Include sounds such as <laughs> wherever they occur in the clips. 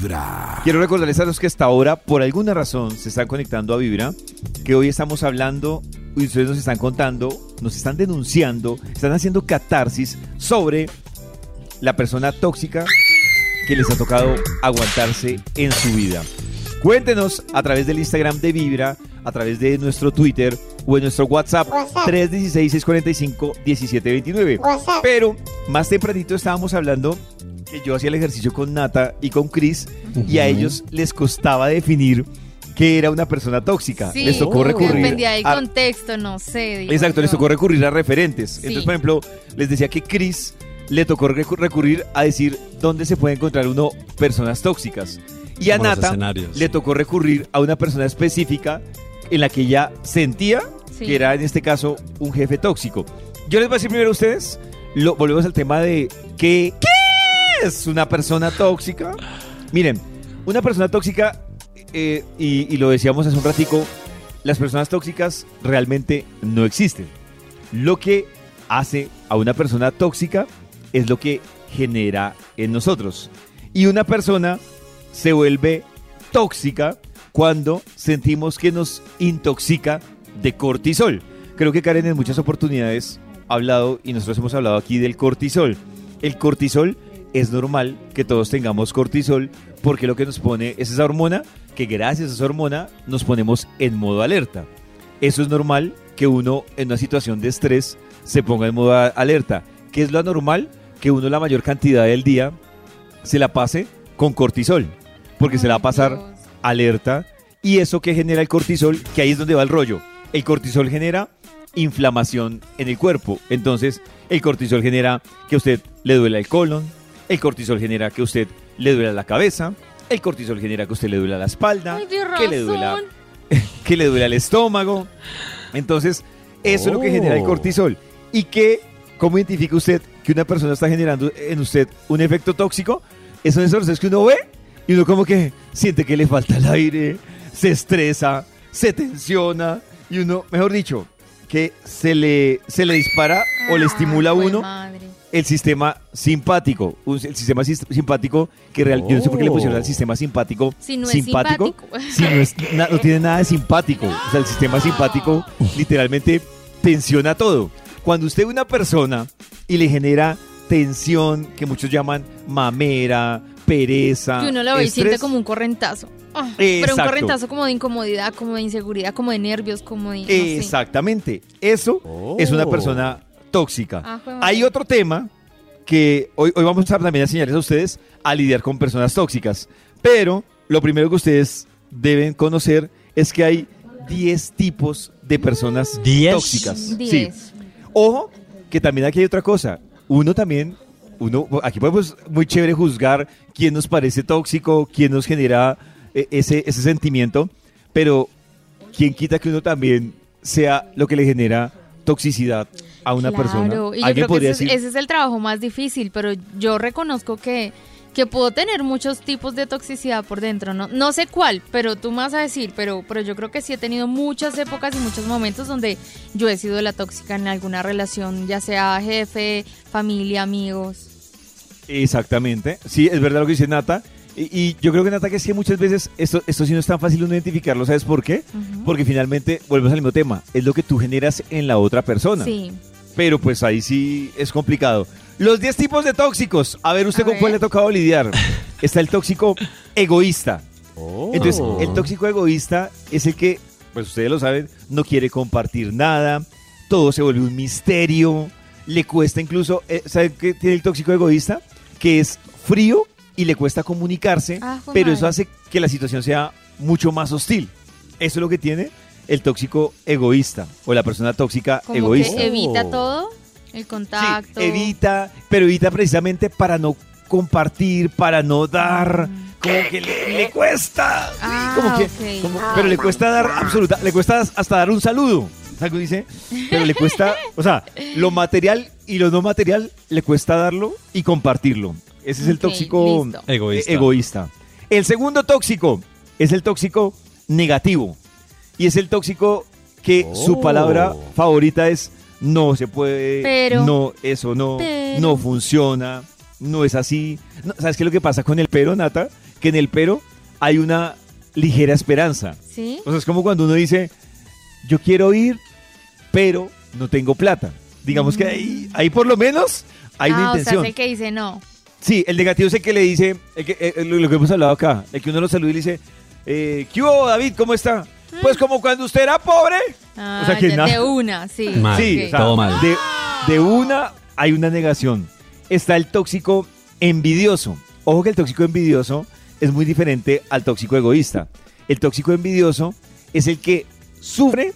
Vibra. Quiero recordarles a los que hasta ahora, por alguna razón, se están conectando a Vibra, que hoy estamos hablando y ustedes nos están contando, nos están denunciando, están haciendo catarsis sobre la persona tóxica que les ha tocado aguantarse en su vida. Cuéntenos a través del Instagram de Vibra, a través de nuestro Twitter o en nuestro WhatsApp, WhatsApp. 316-645-1729. WhatsApp. Pero más tempranito estábamos hablando que yo hacía el ejercicio con Nata y con Chris y a ellos les costaba definir qué era una persona tóxica. Sí, les tocó recurrir Dependía del a- contexto, no sé. digo Exacto, les tocó recurrir a referentes. Sí. Entonces, por ejemplo, les decía que Chris le tocó recu- recurrir a decir dónde se puede encontrar uno personas tóxicas. Y a Nata le tocó recurrir a una persona específica en la que ella sentía Sí. que era en este caso un jefe tóxico. Yo les voy a decir primero a ustedes, lo, volvemos al tema de que, ¿qué es una persona tóxica? Miren, una persona tóxica, eh, y, y lo decíamos hace un ratico, las personas tóxicas realmente no existen. Lo que hace a una persona tóxica es lo que genera en nosotros. Y una persona se vuelve tóxica cuando sentimos que nos intoxica de cortisol. Creo que Karen en muchas oportunidades ha hablado y nosotros hemos hablado aquí del cortisol. El cortisol es normal que todos tengamos cortisol porque lo que nos pone es esa hormona que gracias a esa hormona nos ponemos en modo alerta. Eso es normal que uno en una situación de estrés se ponga en modo alerta. ¿Qué es lo anormal? Que uno la mayor cantidad del día se la pase con cortisol. Porque se la va a pasar Dios. alerta. Y eso que genera el cortisol, que ahí es donde va el rollo. El cortisol genera inflamación en el cuerpo. Entonces, el cortisol genera que a usted le duela el colon. El cortisol genera que a usted le duela la cabeza. El cortisol genera que a usted le duela la espalda. Ay, que le duela <laughs> que le duele el estómago. Entonces, eso es lo que genera el Oh. cortisol. ¿Y que, cómo identifica usted que una persona está generando en usted un efecto tóxico? Es son esos procesos que uno ve y uno como que siente que le falta el aire, se estresa, se tensiona y uno, mejor dicho, que se le, se le dispara o le estimula a uno madre. El sistema simpático. Un- el sistema sis- simpático que real, yo no sé por qué le pusieron al Oh. sistema simpático. Si no es simpático. Si no, es, na- no tiene nada de simpático. O sea, el sistema simpático literalmente tensiona todo. Cuando usted ve una persona y le genera tensión, que muchos llaman mamera, pereza, Y uno lo ve y siente como un correntazo. Ah, pero un correntazo como de incomodidad, como de inseguridad, como de nervios, como de... no sé. Exactamente. Eso Oh. es una persona tóxica. Ah. Hay otro tema que hoy, hoy vamos a también a enseñarles a ustedes a lidiar con personas tóxicas. Pero lo primero que ustedes deben conocer es que hay 10 tipos de personas ¿Diez? tóxicas. Sí. Diez. Ojo, que también aquí hay otra cosa. Uno también, uno, aquí podemos muy chévere juzgar quién nos parece tóxico, quién nos genera eh, ese, ese sentimiento, pero quién quita que uno también sea lo que le genera toxicidad a una persona. Y yo Alguien creo que ese, es- decir, ese es el trabajo más difícil, pero yo reconozco que, que puedo tener muchos tipos de toxicidad por dentro, ¿no? No sé cuál, pero tú me vas a decir, pero, pero yo creo que sí he tenido muchas épocas y muchos momentos donde yo he sido la tóxica en alguna relación, ya sea jefe, familia, amigos. Exactamente. Sí, es verdad lo que dice Nata. Y, y yo creo que Nata que es que muchas veces esto, esto sí no es tan fácil uno identificarlo, ¿sabes por qué? Porque finalmente, volvemos al mismo tema, es lo que tú generas en la otra persona. Sí. Pero pues ahí sí es complicado. Los 10 tipos de tóxicos. A ver, ¿usted A con cuál le ha tocado lidiar? <laughs> Está el tóxico egoísta. Oh. Entonces, el tóxico egoísta es el que, pues ustedes lo saben, no quiere compartir nada, todo se vuelve un misterio, le cuesta incluso, eh, ¿saben qué tiene el tóxico egoísta? Que es frío y le cuesta comunicarse, Ah, pero eso hace que la situación sea mucho más hostil. Eso es lo que tiene el tóxico egoísta o la persona tóxica Como egoísta. que evita Oh. todo, el Sí, contacto. evita, pero evita precisamente para no compartir, para no dar, Mm. como que le, le cuesta. sí, Ah, como que, ok. como- pero le cuesta dar absoluta, le cuesta hasta dar un saludo. Algo dice, pero le cuesta, o sea, lo material y lo no material le cuesta darlo y compartirlo. Ese es el tóxico. Egoísta. eh, egoísta. El segundo tóxico es el tóxico negativo. Y es el tóxico que su Oh. palabra favorita es no se puede, Pero. no, eso no, Pero. no funciona, no es así. No, ¿Sabes qué es lo que pasa con el pero, Nata? que en el pero hay una ligera esperanza. ¿Sí? O sea, es como cuando uno dice, yo quiero ir, pero no tengo plata. Digamos que ahí, ahí por lo menos hay una ah, o sea, intención. es el que dice no. Sí, el negativo es el que le dice, el que- eh, lo, lo que hemos hablado acá, el que uno lo saluda y le dice, eh, ¿qué hubo, David? ¿Cómo está? Pues como cuando usted era pobre. Ah, O sea, que ya nada. de una, sí. Mal. Sí, ok. o sea, Todo mal. De, de una hay una negación. Está el tóxico envidioso. Ojo que el tóxico envidioso es muy diferente al tóxico egoísta. El tóxico envidioso es el que sufre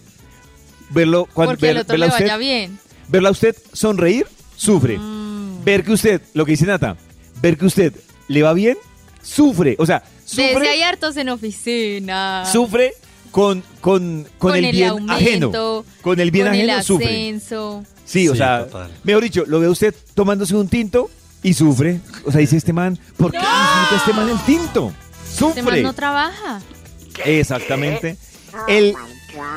verlo cuando Porque otro verla le a usted, vaya bien. verla a usted sonreír, sufre. Mm. Ver que usted, lo que dice Nata, ver que usted le va bien, sufre. O sea, sufre, hay hartos en oficina. sufre con, con, con, el, bien aumento, ajeno. Con el bien con el ajeno sufre. ascenso. Sí, o Sí, sea, total. mejor dicho, lo ve usted tomándose un tinto y sufre. O sea, dice este man, ¿por qué disfruta este man el tinto? Este man Sufre. no trabaja. Exactamente. El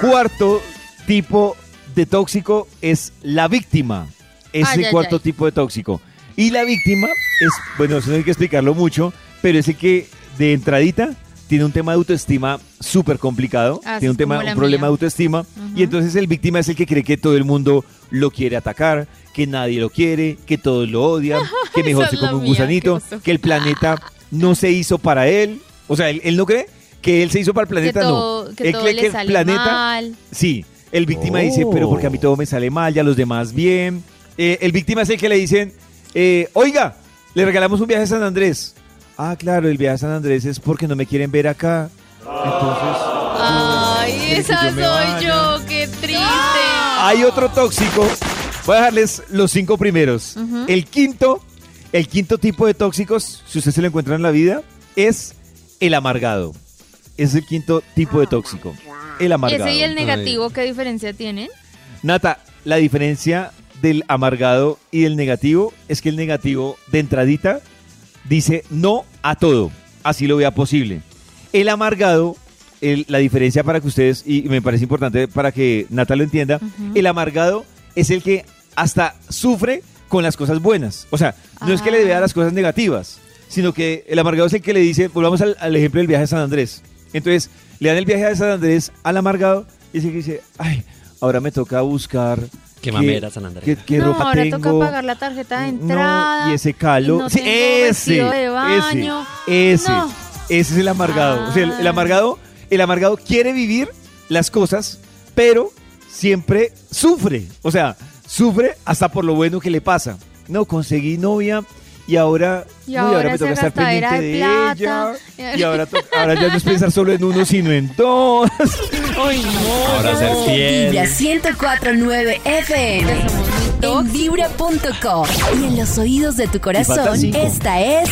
cuarto tipo de tóxico es la víctima. Es Ay, el ay, cuarto ay. tipo de tóxico. Y la víctima es, bueno, eso no hay que explicarlo mucho, pero es el que de entradita tiene un tema de autoestima súper complicado, Así tiene un tema, un problema de autoestima, y entonces el víctima es el que cree que todo el mundo lo quiere atacar, que nadie lo quiere, que todos lo odian, <laughs> que mejor se come un mía, gusanito, que el planeta no se hizo para él. O sea, él, él no cree que él se hizo para el Que planeta, todo, no. que Él todo cree le que el planeta mal. Sí, el víctima dice, pero porque a mí todo me sale mal, ya los demás bien. Eh, el víctima es el que le dicen, eh, oiga, le regalamos un viaje a San Andrés. Ah, claro, el viaje a San Andrés es porque no me quieren ver acá. Entonces, Ay, esa yo soy vaya. yo, qué triste. hay otro tóxico. Voy a dejarles los cinco primeros. El quinto, el quinto tipo de tóxicos, si usted se lo encuentra en la vida, es el amargado. Es el quinto tipo de tóxico. El amargado. Ese y el negativo, ¿qué diferencia tienen? Nata, la diferencia del amargado y del negativo es que el negativo de entradita dice no a todo, así lo vea posible. El amargado, el- la diferencia para que ustedes, y me parece importante para que Nata lo entienda, el amargado es el que hasta sufre con las cosas buenas. O sea, no es que le Ah. vea las cosas negativas, sino que el amargado es el que le dice, volvamos al, al ejemplo del viaje a San Andrés. Entonces, le dan el viaje a San Andrés al amargado y es el que dice, ay, ahora me toca buscar Qué mamera San Andrés. qué, qué no, ropa ahora tengo. toca pagar la tarjeta de entrada. No, y ese calor. no Sí, tengo ese, vestido de baño. ese, ese, No. ese es el amargado. O sea, el, el amargado, el amargado quiere vivir las cosas, pero siempre sufre. O sea, sufre hasta por lo bueno que le pasa. No, conseguí novia y ahora, Y no, ahora me toca estar pendiente de de, plata. ella. Y ahora, ahora ya no es pensar solo en uno, sino en dos. <laughs> Ay, no. Ahora ser fiel. Vibra 1049 FM. En vibra.com. Y en los oídos de tu corazón, esta es.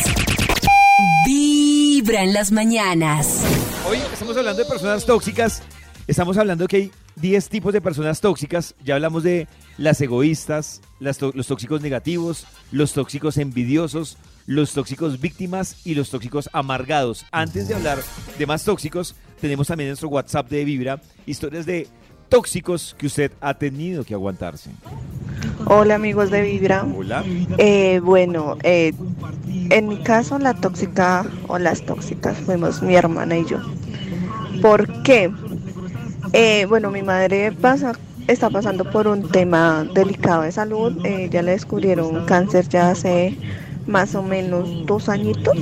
Vibra en las mañanas. Hoy estamos hablando de personas tóxicas. Estamos hablando que hay 10 tipos de personas tóxicas. Ya hablamos de las egoístas, las tó- los tóxicos negativos, los tóxicos envidiosos, los tóxicos víctimas y los tóxicos amargados. Antes de hablar de más tóxicos, tenemos también nuestro WhatsApp de Vibra, historias de tóxicos que usted ha tenido que aguantarse. Hola amigos de Vibra. Hola. Eh, bueno, eh, en mi caso la tóxica o las tóxicas fuimos mi hermana y yo. ¿Por qué? Eh, bueno, mi madre pasa, está pasando por un tema delicado de salud. Eh, ya le descubrieron cáncer ya hace más o menos dos añitos.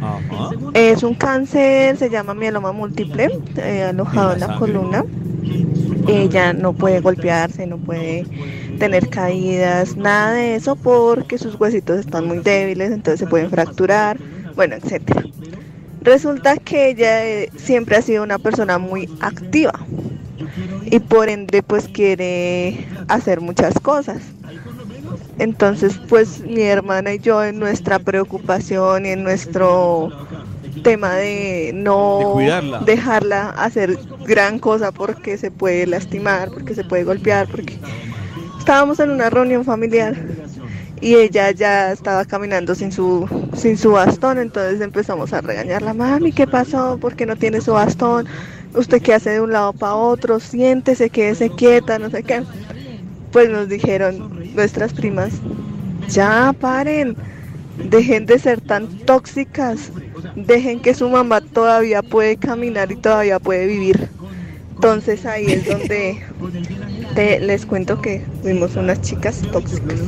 Ajá. Es un cáncer, se llama mieloma múltiple, eh, alojado en la columna. Ella no puede golpearse, no puede tener caídas, nada de eso porque sus huesitos están muy débiles, entonces se pueden fracturar, bueno, etcétera. Resulta que ella eh, siempre ha sido una persona muy activa y por ende pues quiere hacer muchas cosas. Entonces pues mi hermana y yo en nuestra preocupación y en nuestro tema de no De dejarla hacer gran cosa porque se puede lastimar, porque se puede golpear, porque estábamos en una reunión familiar y ella ya estaba caminando sin su sin su bastón, entonces empezamos a regañarla, mami, ¿qué pasó? ¿Por qué no tiene su bastón? ¿Usted qué hace de un lado para otro? Siéntese, quédese quieta, no sé qué. Pues nos dijeron nuestras primas, ya paren, Dejen de ser tan tóxicas. Dejen que su mamá todavía puede caminar y todavía puede vivir. Entonces ahí es donde te- les cuento que fuimos unas chicas tóxicas.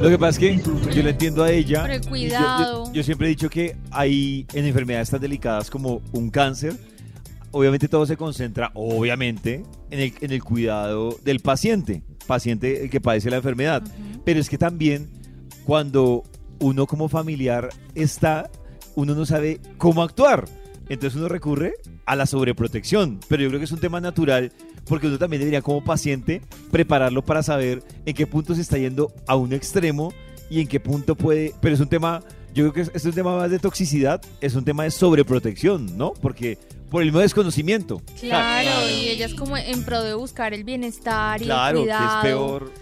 Lo que pasa es que yo le entiendo a ella. Pero. Yo, yo siempre he dicho que hay en enfermedades tan delicadas como un cáncer, obviamente todo se concentra, obviamente, en el, en el cuidado del paciente, paciente el que padece la enfermedad. Pero es que también cuando uno como familiar está, uno no sabe cómo actuar. Entonces uno recurre a la sobreprotección. Pero yo creo que es un tema natural porque uno también debería como paciente prepararlo para saber en qué punto se está yendo a un extremo y en qué punto puede... Pero es un tema, yo creo que es, es un tema más de toxicidad, es un tema de sobreprotección, ¿no? Porque por el mismo desconocimiento. Claro, y ella es como en pro de buscar el bienestar y Claro, el que es cuidado. peor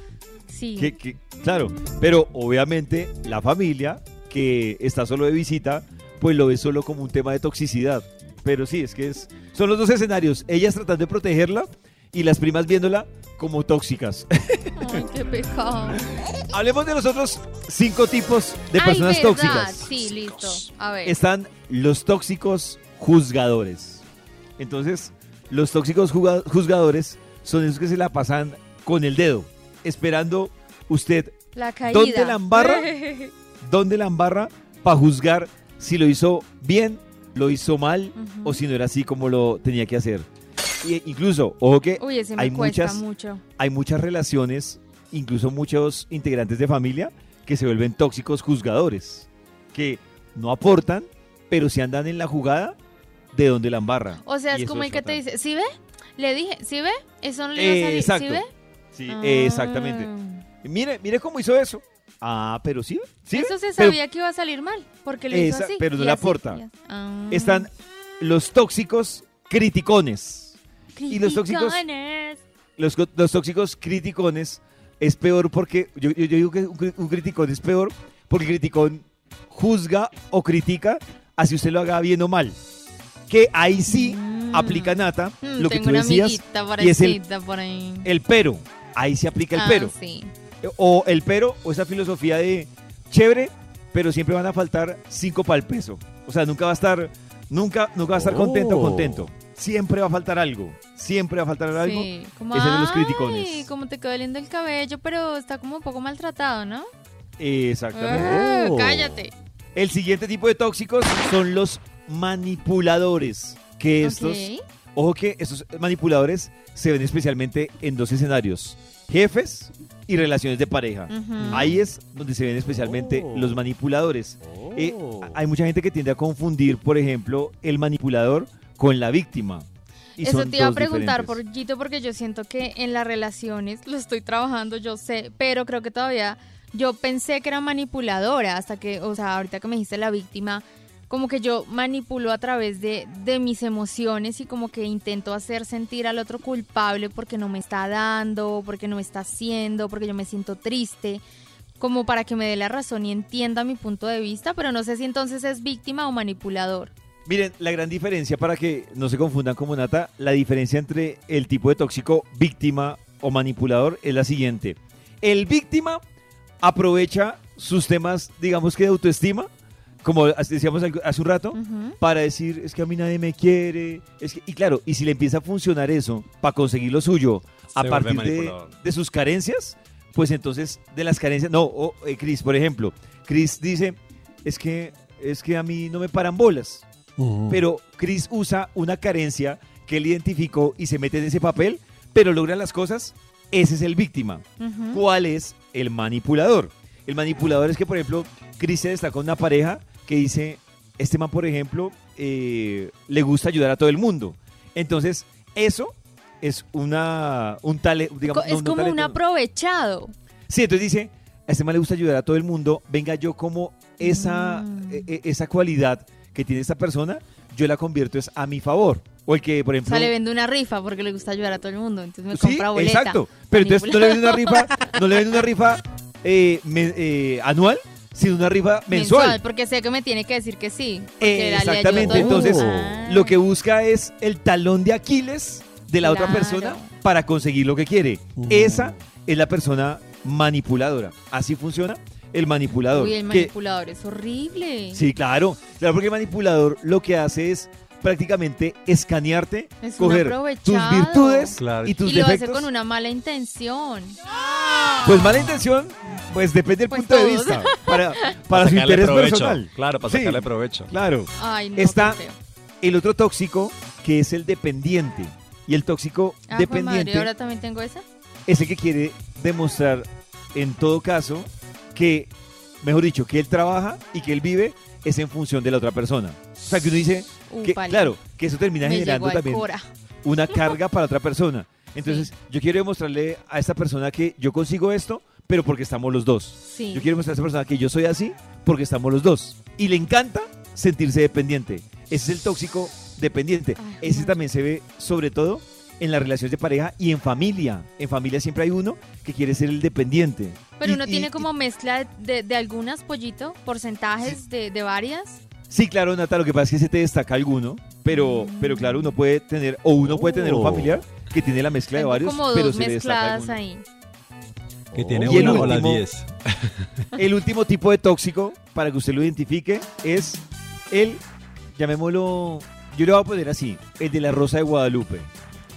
Sí. Que- que- claro, pero obviamente la familia que está solo de visita, pues lo ve solo como un tema de toxicidad. Pero sí, es que es, son los dos escenarios. Ellas tratando de protegerla y las primas viéndola como tóxicas. <laughs> Ay, qué pecado. Hablemos de los otros cinco tipos de personas tóxicas. Sí, listo. A ver. Están los tóxicos juzgadores. Entonces, los tóxicos juzgadores son esos que se la pasan con el dedo, esperando usted La caída. ¿Dónde la embarra? <laughs> dónde la embarra para juzgar si lo hizo bien, lo hizo mal o si no era así como lo tenía que hacer. Incluso, ojo que Uy, ese me hay muchas, mucho. hay muchas relaciones, incluso muchos integrantes de familia, que se vuelven tóxicos juzgadores, que no aportan, pero si andan en la jugada de donde la embarra. O sea, Y es como el que te dice, ¿sí ve? Le dije, ¿sí ve? Eso no le iba a salir. ¿Sí ve? Sí, Ah. exactamente. Mire, mire cómo hizo eso. Ah, pero sí, sí. Eso se pero sabía que iba a salir mal, porque lo hizo así. pero no así, aporta. Ah. están los tóxicos criticones. y los tóxicos- Criticones. Los, los tóxicos criticones es peor porque, yo, yo- yo digo que un, un criticón es peor porque el criticón juzga o critica así usted lo haga bien o mal. Que ahí sí Mm. aplica Nata, Mm, lo que tengo tú decías, por y es el- por ahí. el pero. Ahí se aplica el Ah, pero. sí. O el pero, o esa filosofía de chévere, pero siempre van a faltar cinco para el peso. O sea, nunca va a estar, nunca, nunca va a estar contento o Oh. contento. Siempre va a faltar algo. Siempre va a faltar algo. Sí, como, ese es de los "Ay, criticones". como te quedó lindo el cabello, pero está como un poco maltratado, ¿no? Exactamente. Ah, Oh. Cállate. El siguiente tipo de tóxicos son los manipuladores. Que estos, Ok. ojo que estos manipuladores se ven especialmente en dos escenarios: jefes y relaciones de pareja. Ahí es donde se ven especialmente Oh. los manipuladores. Eh, Oh. hay mucha gente que tiende a confundir, por ejemplo, el manipulador con la víctima. Y Eso te iba a preguntar, diferentes. por Gito, porque yo siento que en las relaciones lo estoy trabajando, yo sé, pero creo que todavía yo pensé que era manipuladora hasta que, o sea, ahorita que me dijiste la víctima, como que yo manipulo a través de, de mis emociones y como que intento hacer sentir al otro culpable porque no me está dando, porque no me está haciendo, porque yo me siento triste, como para que me dé la razón y entienda mi punto de vista, pero no sé si entonces es víctima o manipulador. Miren, la gran diferencia para que no se confundan como Nata, la diferencia entre el tipo de tóxico víctima o manipulador es la siguiente. El víctima aprovecha sus temas, digamos que de autoestima, como decíamos hace un rato, Ujú. para decir, es que a mí nadie me quiere. Es que, y claro, y si le empieza a funcionar eso para conseguir lo suyo a Se vuelve partir de, de sus carencias, pues entonces de las carencias, no, o, eh, Chris, por ejemplo, Chris dice, es que, es que a mí no me paran bolas, pero Chris usa una carencia que él identificó y se mete en ese papel, pero logra las cosas, ese es el víctima. Ujú. ¿Cuál es el manipulador? El manipulador es que, por ejemplo, Cristian está con una pareja que dice, este man, por ejemplo, eh, le gusta ayudar a todo el mundo. Entonces, eso es una, un talento, digamos, no, es no como un no. aprovechado. Sí, entonces dice, a este man le gusta ayudar a todo el mundo, venga yo como esa, Mm. e- e- esa cualidad que tiene esta persona, yo la convierto es a mi favor. O el que, por O ejemplo... sea, le vende una rifa porque le gusta ayudar a todo el mundo. Entonces me Sí, compra boleta. exacto. Pero entonces no le vende una rifa, no le vende una rifa eh, me- eh, anual, sino una rifa mensual. Porque sé que me tiene que decir que sí. Eh, exactamente. Entonces, Ah. lo que busca es el talón de Aquiles de la otra persona para conseguir lo que quiere. Esa es la persona manipuladora. Así funciona. el manipulador. Uy, el que- manipulador es horrible. sí, claro. Claro, porque el manipulador lo que hace es prácticamente escanearte, Es coger tus virtudes Claro. y tus y lo hace defectos. con una mala intención. Pues mala intención, pues depende del Pues punto de vista. Para, para su interés provecho. personal. Claro, para Sí. sacarle provecho. Claro. Ay, no, Está-. El otro tóxico, que es el dependiente. Y el tóxico Ah, madre, dependiente ahora también tengo esa. es el que quiere demostrar, en todo caso, que, mejor dicho, que él trabaja y que él vive es en función de la otra persona. O sea, que uno dice, que, claro, que eso termina Me generando también Cora. una <laughs> carga para otra persona. Entonces, yo quiero demostrarle a esta persona que yo consigo esto, pero porque estamos los dos. Sí. Yo quiero mostrarle a esta persona que yo soy así porque estamos los dos. Y le encanta sentirse dependiente. Ese es el tóxico dependiente. Ay, Ese también se ve sobre todo en las relaciones de pareja y en familia. En familia siempre hay uno que quiere ser el dependiente. Pero Y- uno y- tiene y- como mezcla de, de algunas, pollito, porcentajes de, de varias. Sí, claro, Nata, lo que pasa es que se te destaca alguno, pero, pero claro, uno puede tener, o uno puede tener un Oh. familiar que tiene la mezcla de Tengo varios, como pero dos se le destaca mezcladas alguno. ahí. Que tiene Y el una o las último- 10. <laughs> El último tipo de tóxico, para que usted lo identifique, es el, llamémoslo, yo le voy a poner así, el de la Rosa de Guadalupe.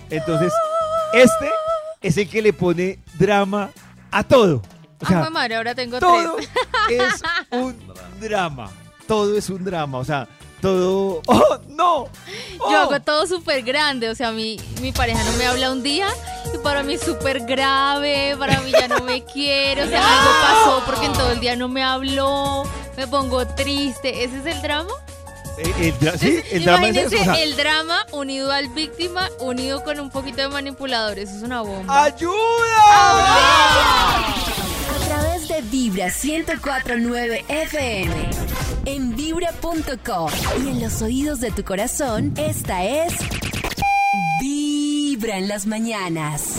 Entonces, este es el que le pone drama a todo. O Ah, sea, madre, ahora tengo todo tres. es un <laughs> drama. Todo es un drama. O sea, todo. <laughs> ¡Oh, no! Yo ¡Oh! hago todo súper grande, o sea, mi, mi pareja no me habla un día y para mí es súper grave, para mí ya no me <laughs> quiere, o sea, algo pasó porque en todo el día no me habló, me pongo triste, ¿ese es el drama? Eh, el dra- sí, el drama es Imagínense eso. o sea, el drama unido al víctima, unido con un poquito de manipulador, eso es una bomba. ¡Ayuda! A través de Vibra 1049 FM. En vibra.com. Y en los oídos de tu corazón, esta es. Vibra en las mañanas.